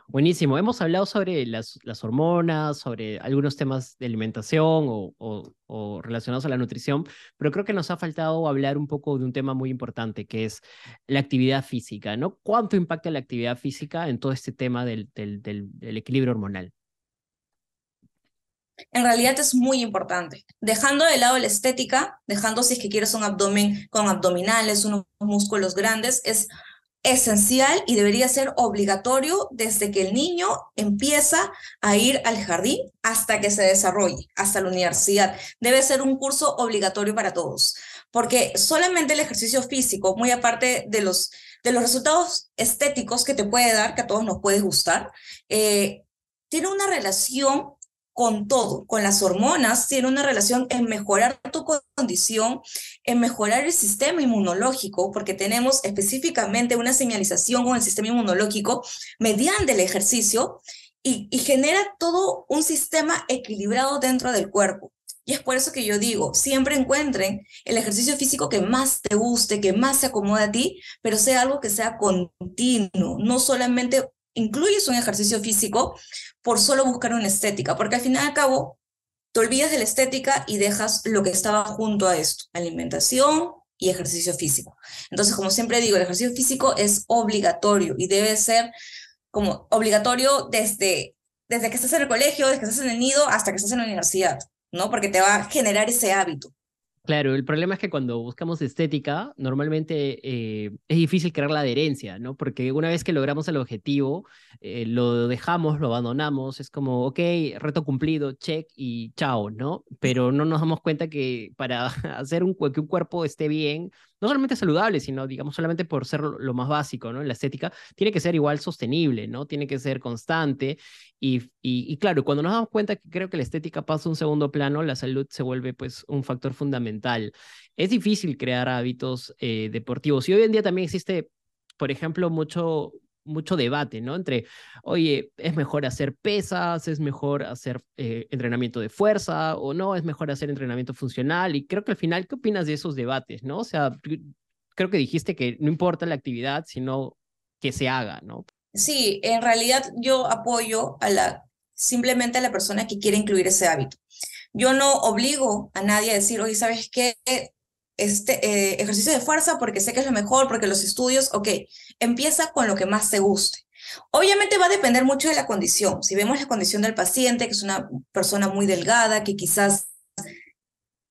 Buenísimo. Hemos hablado sobre las, hormonas, sobre algunos temas de alimentación o, relacionados a la nutrición, pero creo que nos ha faltado hablar un poco de un tema muy importante, que es la actividad física, ¿no? ¿Cuánto impacta la actividad física en todo este tema del, del, del, equilibrio hormonal? En realidad es muy importante. Dejando de lado la estética, dejando si es que quieres un abdomen con abdominales, unos músculos grandes, es esencial y debería ser obligatorio desde que el niño empieza a ir al jardín hasta que se desarrolle, hasta la universidad. Debe ser un curso obligatorio para todos, porque solamente el ejercicio físico, muy aparte de los, de los resultados estéticos que te puede dar, que a todos nos puede gustar, eh, tiene una relación con todo, con las hormonas, tiene una relación en mejorar tu condición, en mejorar el sistema inmunológico, porque tenemos específicamente una señalización con el sistema inmunológico mediante el ejercicio y, genera todo un sistema equilibrado dentro del cuerpo. Y es por eso que yo digo, siempre encuentren el ejercicio físico que más te guste, que más se acomode a ti, pero sea algo que sea continuo, no solamente incluyes un ejercicio físico por solo buscar una estética, porque al final y al cabo te olvidas de la estética y dejas lo que estaba junto a esto, alimentación y ejercicio físico. Entonces, como siempre digo, el ejercicio físico es obligatorio y debe ser como obligatorio desde, desde que estás en el colegio, desde que estás en el nido hasta que estás en la universidad, ¿no? Porque te va a generar ese hábito. Claro, el problema es que cuando buscamos estética, normalmente eh, es difícil crear la adherencia, ¿no? Porque una vez que logramos el objetivo, eh, lo dejamos, lo abandonamos, es como, ok, reto cumplido, check y chao, ¿no? Pero no nos damos cuenta que para hacer un, que un cuerpo esté bien, no solamente saludable, sino, digamos, solamente por ser lo más básico, ¿no? La estética, tiene que ser igual sostenible, ¿no? Tiene que ser constante. Y, y, claro, cuando nos damos cuenta que creo que la estética pasa a un segundo plano, la salud se vuelve, pues, un factor fundamental. Es difícil crear hábitos eh, deportivos. Y hoy en día también existe, por ejemplo, mucho, mucho debate, ¿no? Entre, oye, es mejor hacer pesas, es mejor hacer eh, entrenamiento de fuerza o no, es mejor hacer entrenamiento funcional. Y creo que al final, ¿qué opinas de esos debates, no? O sea, creo que dijiste que no importa la actividad, sino que se haga, ¿no? Sí, en realidad yo apoyo a la, simplemente a la persona que quiere incluir ese hábito. Yo no obligo a nadie a decir, oye, ¿sabes qué? Este eh, ejercicio de fuerza porque sé que es lo mejor, porque los estudios, ok, empieza con lo que más te guste. Obviamente va a depender mucho de la condición. Si vemos la condición del paciente, que es una persona muy delgada, que quizás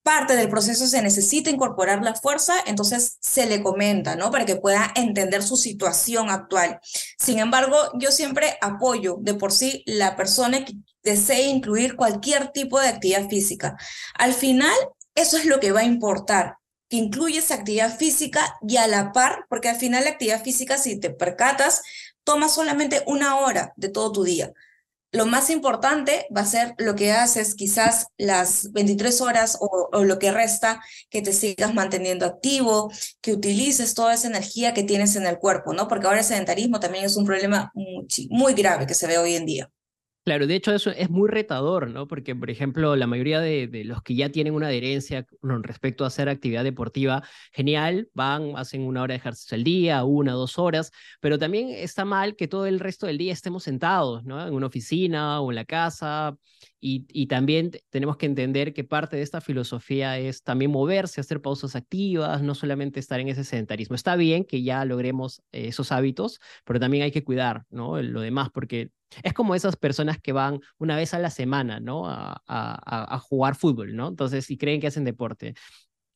parte del proceso se necesita incorporar la fuerza, entonces se le comenta, ¿no? Para que pueda entender su situación actual. Sin embargo, yo siempre apoyo de por sí la persona que desee incluir cualquier tipo de actividad física. Al final, eso es lo que va a importar, que incluyes actividad física y a la par, porque al final la actividad física, si te percatas, toma solamente una hora de todo tu día lo más importante va a ser lo que haces quizás las 23 horas o, lo que resta, que te sigas manteniendo activo, que utilices toda esa energía que tienes en el cuerpo, ¿no? Porque ahora el sedentarismo también es un problema muy, muy grave que se ve hoy en día. Claro, de hecho eso es muy retador, ¿no? Porque, por ejemplo, la mayoría de, los que ya tienen una adherencia con respecto a hacer actividad deportiva, genial, van, hacen una hora de ejercicio al día, una, dos horas, pero también está mal que todo el resto del día estemos sentados, ¿no? En una oficina o en la casa. Y, y también tenemos que entender que parte de esta filosofía es también moverse, hacer pausas activas, no solamente estar en ese sedentarismo. Está bien que ya logremos esos hábitos, pero también hay que cuidar, ¿no? Lo demás, porque es como esas personas que van una vez a la semana, ¿no? A, jugar fútbol, ¿no? Entonces, y creen que hacen deporte.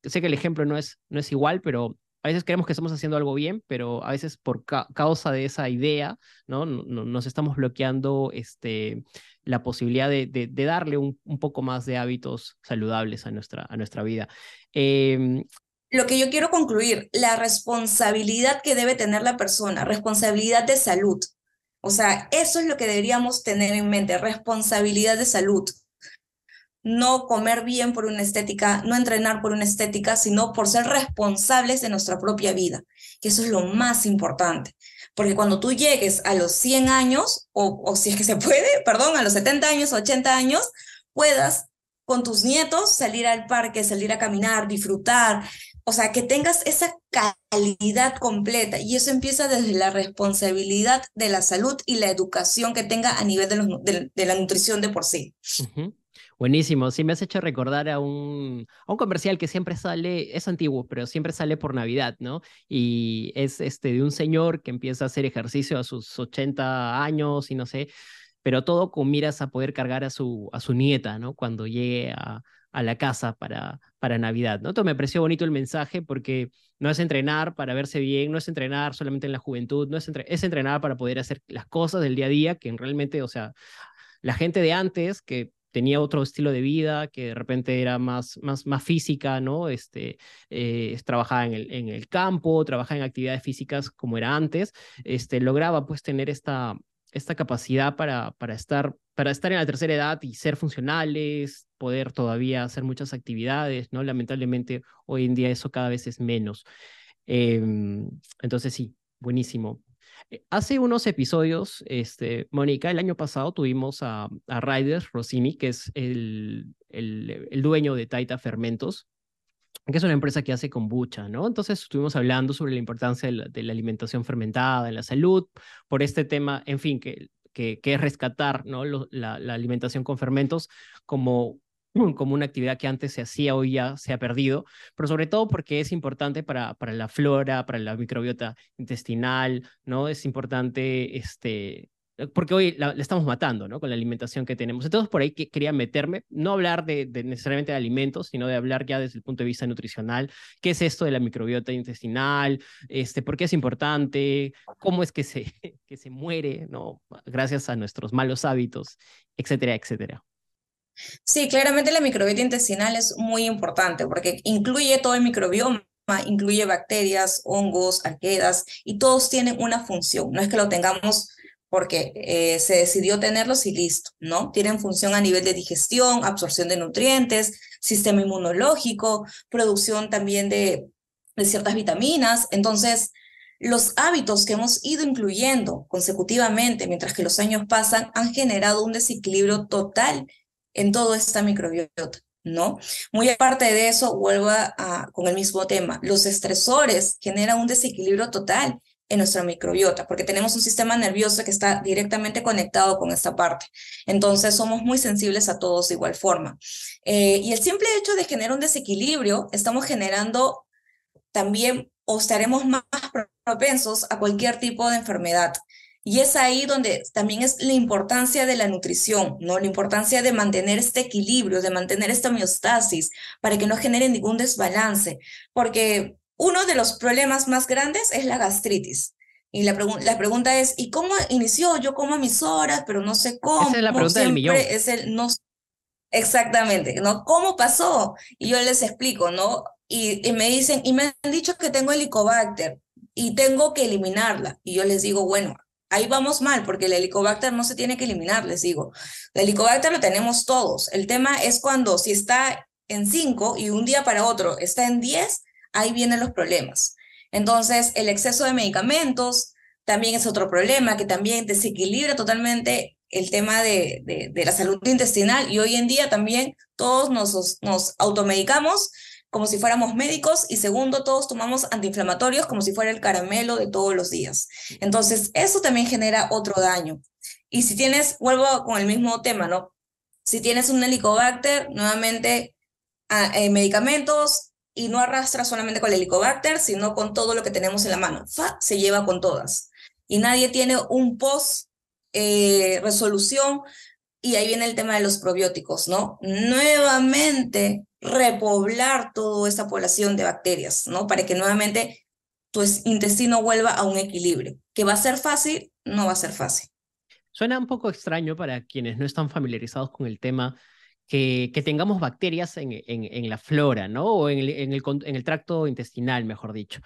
Sé que el ejemplo no es, no es igual, pero a veces creemos que estamos haciendo algo bien, pero a veces por causa de esa idea, ¿no? Nos estamos bloqueando este, la posibilidad de, de, darle un, poco más de hábitos saludables a nuestra, a nuestra vida. Eh, lo que yo quiero concluir, la responsabilidad que debe tener la persona, responsabilidad de salud. O sea, eso es lo que deberíamos tener en mente, responsabilidad de salud. No comer bien por una estética, no entrenar por una estética, sino por ser responsables de nuestra propia vida, que eso es lo más importante. Porque cuando tú llegues a los 100 años, o, o si es que se puede, perdón, a los 70 años, 80 años, puedas con tus nietos salir al parque, salir a caminar, disfrutar, o sea, que tengas esa calidad completa y eso empieza desde la responsabilidad de la salud y la educación que tenga a nivel de, la nutrición de por sí. Buenísimo, sí me has hecho recordar a un, a un comercial que siempre sale, es antiguo, pero siempre sale por Navidad, ¿no? Y es este de un señor que empieza a hacer ejercicio a sus 80 años y no sé, pero todo con miras a poder cargar a su, a su nieta, ¿no? Cuando llegue a, a la casa para, para Navidad. ¿no? Entonces me pareció bonito el mensaje porque no es entrenar para verse bien, no es entrenar solamente en la juventud, no es, es entrenar para poder hacer las cosas del día a día, que realmente, o sea, la gente de antes que tenía otro estilo de vida, que de repente era más, más, más física, ¿no? Este, eh, trabajaba en el, en el campo, trabajaba en actividades físicas como era antes, este, lograba pues tener esta, esta capacidad para, para, estar, para estar en la tercera edad y ser funcionales, poder todavía hacer muchas actividades, ¿no? Lamentablemente hoy en día eso cada vez es menos. Em, entonces sí, buenísimo. Eh, hace unos episodios, este, Mónica, el año pasado tuvimos a, a Ryder Rossini, que es el, el, el dueño de Taita Fermentos, que es una empresa que hace kombucha, ¿no? Entonces estuvimos hablando sobre la importancia de la, alimentación fermentada en la salud, por este tema, en fin, que, que, es rescatar ¿no? la, alimentación con fermentos como, como una actividad que antes se hacía, hoy ya se ha perdido, pero sobre todo porque es importante para, para la flora, para la microbiota intestinal, ¿no? Es importante este, porque hoy la, estamos matando, ¿no? Con la alimentación que tenemos. Entonces, por ahí que, quería meterme, no hablar de, necesariamente de alimentos, sino de hablar ya desde el punto de vista nutricional. ¿Qué es esto de la microbiota intestinal? Este, ¿Por qué es importante? ¿Cómo es que se, que se muere, ¿no? Gracias a nuestros malos hábitos, etcétera, etcétera. Sí, claramente la microbiota intestinal es muy importante porque incluye todo el microbioma incluye bacterias, hongos, arquedas, y todos tienen una función. No es que lo tengamos porque eh, se decidió tenerlos y listo, ¿no? Tienen función a nivel de digestión, absorción de nutrientes, sistema inmunológico, producción también de, ciertas vitaminas. Entonces, los hábitos que hemos ido incluyendo consecutivamente mientras que los años pasan han generado un desequilibrio total en toda esta microbiota. ¿no? Muy aparte de eso, vuelvo con el mismo tema, los estresores generan un desequilibrio total en nuestra microbiota, porque tenemos un sistema nervioso que está directamente conectado con esta parte. Entonces somos muy sensibles a todos de igual forma. Eh, y el simple hecho de generar un desequilibrio, estamos generando también o estaremos más propensos a cualquier tipo de enfermedad. Y es ahí donde también es la importancia de la nutrición, ¿no? La importancia de mantener este equilibrio, de mantener esta homeostasis para que no genere ningún desbalance. Porque uno de los problemas más grandes es la gastritis. Y la, la pregunta es, ¿y cómo inició? Yo como a mis horas, pero no sé cómo. Esa es la pregunta del millón. Es el, no, exactamente, ¿no? ¿Cómo pasó? Y yo les explico, ¿no? Y, y me dicen, y me han dicho que tengo helicobacter y tengo que eliminarla. Y yo les digo, bueno, ahí vamos mal, porque el helicobacter no se tiene que eliminar, les digo. El helicobacter lo tenemos todos. El tema es cuando si está en 5 y un día para otro está en 10, ahí vienen los problemas. Entonces, el exceso de medicamentos también es otro problema que también desequilibra totalmente el tema de, de, la salud intestinal y hoy en día también todos nos, nos automedicamos como si fuéramos médicos y segundo, todos tomamos antiinflamatorios como si fuera el caramelo de todos los días. Entonces, eso también genera otro daño. Y si tienes, vuelvo con el mismo tema, ¿no? Si tienes un helicobacter, nuevamente ah, eh, medicamentos, y no arrastra solamente con el helicobacter, sino con todo lo que tenemos en la mano. Fa, se lleva con todas. Y nadie tiene un post eh, resolución y ahí viene el tema de los probióticos, ¿no? Nuevamente repoblar toda esta población de bacterias, ¿no? Para que nuevamente tu intestino vuelva a un equilibrio. ¿Que va a ser fácil? No va a ser fácil. Suena un poco extraño para quienes no están familiarizados con el tema que, tengamos bacterias en, en, en, la flora, ¿no? O en el, en el, en el tracto intestinal, mejor dicho.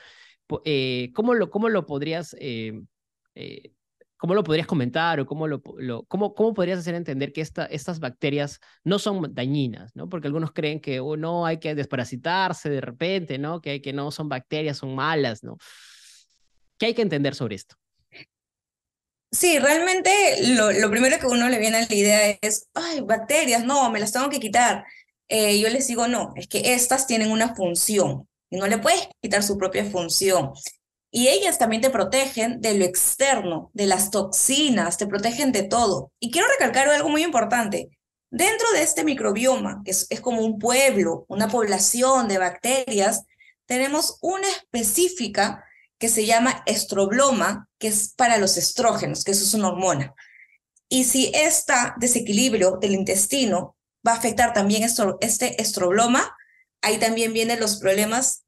Eh, ¿cómo, lo, ¿Cómo lo podrías... Eh, eh, ¿Cómo lo podrías comentar o cómo, lo, cómo, cómo podrías hacer entender que esta, estas bacterias no son dañinas? ¿no? Porque algunos creen que oh, no hay que desparasitarse de repente, ¿no? Que, que no son bacterias, son malas, ¿no? ¿Qué hay que entender sobre esto? Sí, realmente lo, primero que uno le viene a la idea es, ay, bacterias, no, me las tengo que quitar. Eh, yo les digo, no, es que estas tienen una función y no le puedes quitar su propia función. Y ellas también te protegen de lo externo, de las toxinas, te protegen de todo. Y quiero recalcar algo muy importante. Dentro de este microbioma, que es, es como un pueblo, una población de bacterias, tenemos una específica que se llama estrobloma, que es para los estrógenos, que eso es una hormona. Y si este desequilibrio del intestino va a afectar también este estrobloma, ahí también vienen los problemas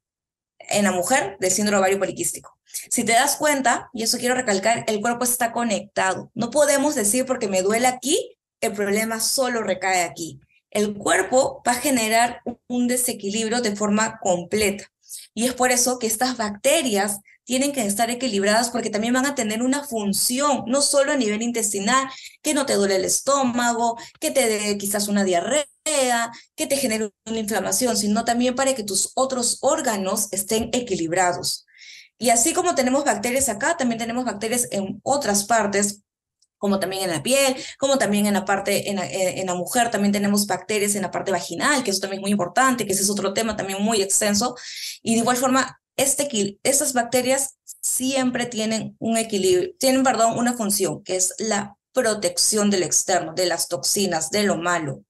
en la mujer del síndrome ovario poliquístico. Si te das cuenta, y eso quiero recalcar, el cuerpo está conectado. No podemos decir porque me duele aquí, el problema solo recae aquí. El cuerpo va a generar un desequilibrio de forma completa. Y es por eso que estas bacterias tienen que estar equilibradas porque también van a tener una función, no solo a nivel intestinal, que no te duele el estómago, que te dé quizás una diarrea, que te genere una inflamación, sino también para que tus otros órganos estén equilibrados. Y así como tenemos bacterias acá, también tenemos bacterias en otras partes, como también en la piel, como también en la parte, en la, en la, mujer también tenemos bacterias en la parte vaginal, que eso también es muy importante, que ese es otro tema también muy extenso. Y de igual forma, este, estas bacterias siempre tienen un equilibrio, tienen, perdón, una función, que es la protección del externo, de las toxinas, de lo malo.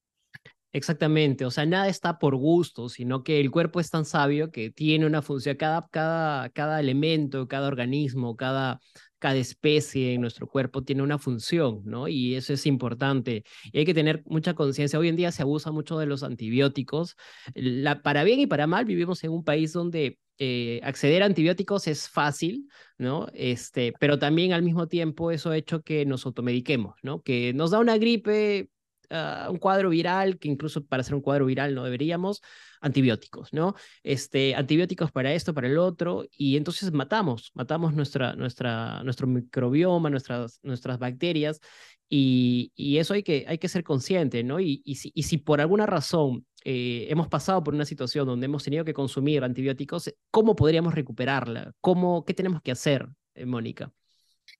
Exactamente, o sea, nada está por gusto, sino que el cuerpo es tan sabio que tiene una función, cada, cada, cada elemento, cada organismo, cada, cada especie en nuestro cuerpo tiene una función, ¿no? Y eso es importante. Y hay que tener mucha conciencia. Hoy en día se abusa mucho de los antibióticos. La, para bien y para mal, vivimos en un país donde eh, acceder a antibióticos es fácil, ¿no? Este, pero también al mismo tiempo eso ha hecho que nos automediquemos, ¿no? Que nos da una gripe, uh, un cuadro viral, que incluso para hacer un cuadro viral no deberíamos, antibióticos, ¿no? Este, antibióticos para esto, para el otro, y entonces matamos, matamos nuestra, nuestra, nuestro microbioma, nuestras, nuestras bacterias, y, y eso hay que, hay que ser consciente, ¿no? Y, y, si, y si por alguna razón eh, hemos pasado por una situación donde hemos tenido que consumir antibióticos, ¿cómo podríamos recuperarla? ¿Cómo, ¿Qué tenemos que hacer, eh, Mónica?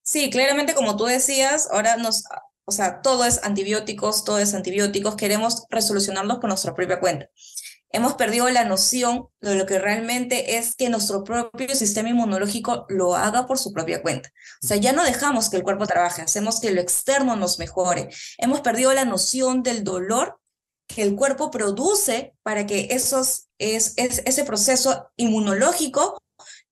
Sí, claramente como tú decías, ahora nos, o sea, todo es antibióticos, todo es antibióticos, queremos resolucionarlos por nuestra propia cuenta hemos perdido la noción de lo que realmente es que nuestro propio sistema inmunológico lo haga por su propia cuenta. O sea, ya no dejamos que el cuerpo trabaje, hacemos que lo externo nos mejore. Hemos perdido la noción del dolor que el cuerpo produce para que esos, es, ese proceso inmunológico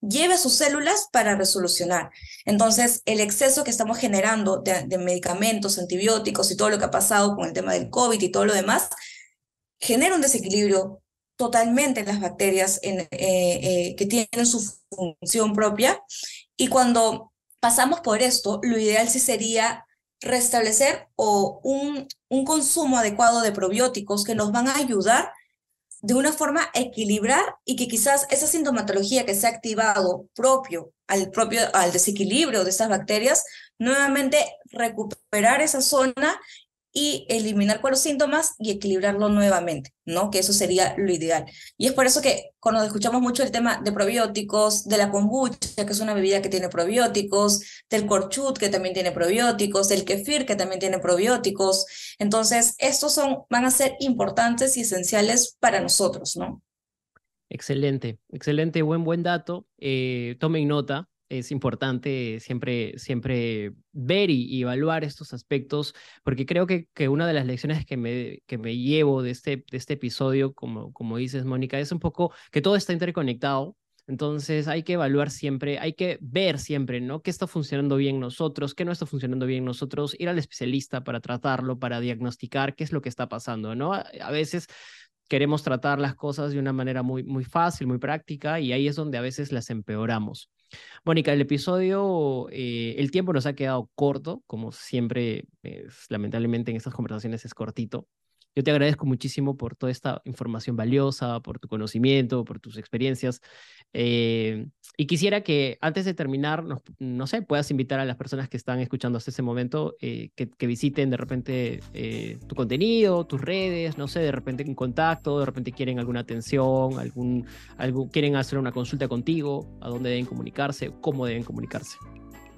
lleve a sus células para resolucionar. Entonces, el exceso que estamos generando de, medicamentos, antibióticos y todo lo que ha pasado con el tema del COVID y todo lo demás, genera un desequilibrio totalmente en las bacterias eh, eh, que tienen su función propia. Y cuando pasamos por esto, lo ideal sí sería restablecer o un, un consumo adecuado de probióticos que nos van a ayudar de una forma equilibrar y que quizás esa sintomatología que se ha activado propio al propio al desequilibrio de esas bacterias, nuevamente recuperar esa zona y eliminar con los síntomas y equilibrarlo nuevamente, ¿no? Que eso sería lo ideal. Y es por eso que cuando escuchamos mucho el tema de probióticos, de la kombucha, que es una bebida que tiene probióticos, del corchut, que también tiene probióticos, del kefir, que también tiene probióticos, entonces estos son, van a ser importantes y esenciales para nosotros, ¿no? Excelente, excelente, buen, buen dato. Eh, tomen nota, es importante siempre, siempre ver y, evaluar estos aspectos, porque creo que, que, una de las lecciones que me, que me llevo de este, de este episodio, como, como dices, Mónica, es un poco que todo está interconectado. Entonces hay que evaluar siempre, hay que ver siempre, ¿no? ¿Qué está funcionando bien nosotros? ¿Qué no está funcionando bien nosotros? Ir al especialista para tratarlo, para diagnosticar qué es lo que está pasando, ¿no? A veces queremos tratar las cosas de una manera muy, muy fácil, muy práctica, y ahí es donde a veces las empeoramos. Mónica, el episodio, eh, el tiempo nos ha quedado corto, como siempre, lamentablemente en estas conversaciones es cortito. Yo te agradezco muchísimo por toda esta información valiosa, por tu conocimiento, por tus experiencias. Eh, y quisiera que antes de terminar, no sé, puedas invitar a las personas que están escuchando hasta ese momento eh, que, visiten de repente eh, tu contenido, tus redes, no sé, de repente un contacto, de repente quieren alguna atención, algún, algo, quieren hacer una consulta contigo, a dónde deben comunicarse, cómo deben comunicarse.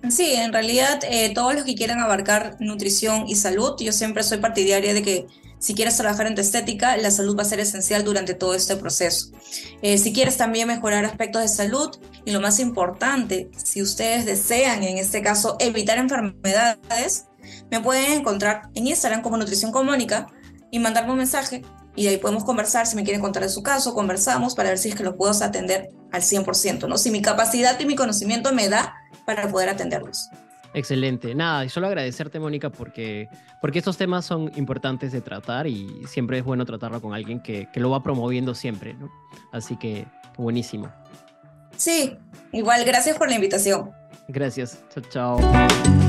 Sí, en realidad todos los que quieran abarcar nutrición y salud, yo siempre soy partidaria de que si quieres trabajar en estética, la salud va a ser esencial durante todo este proceso. Eh, si quieres también mejorar aspectos de salud y lo más importante, si ustedes desean, en este caso, evitar enfermedades, me pueden encontrar en Instagram como Nutrición con Mónica y mandarme un mensaje y ahí podemos conversar. Si me quieren contar de su caso, conversamos para ver si es que los puedo atender al 100%, ¿no? Si mi capacidad y mi conocimiento me da para poder atenderlos. Excelente. Nada, y solo agradecerte, Mónica, porque, porque estos temas son importantes de tratar y siempre es bueno tratarlo con alguien que, que lo va promoviendo siempre, ¿no? Así que buenísimo. Sí, igual, gracias por la invitación. Gracias. Chao, chao.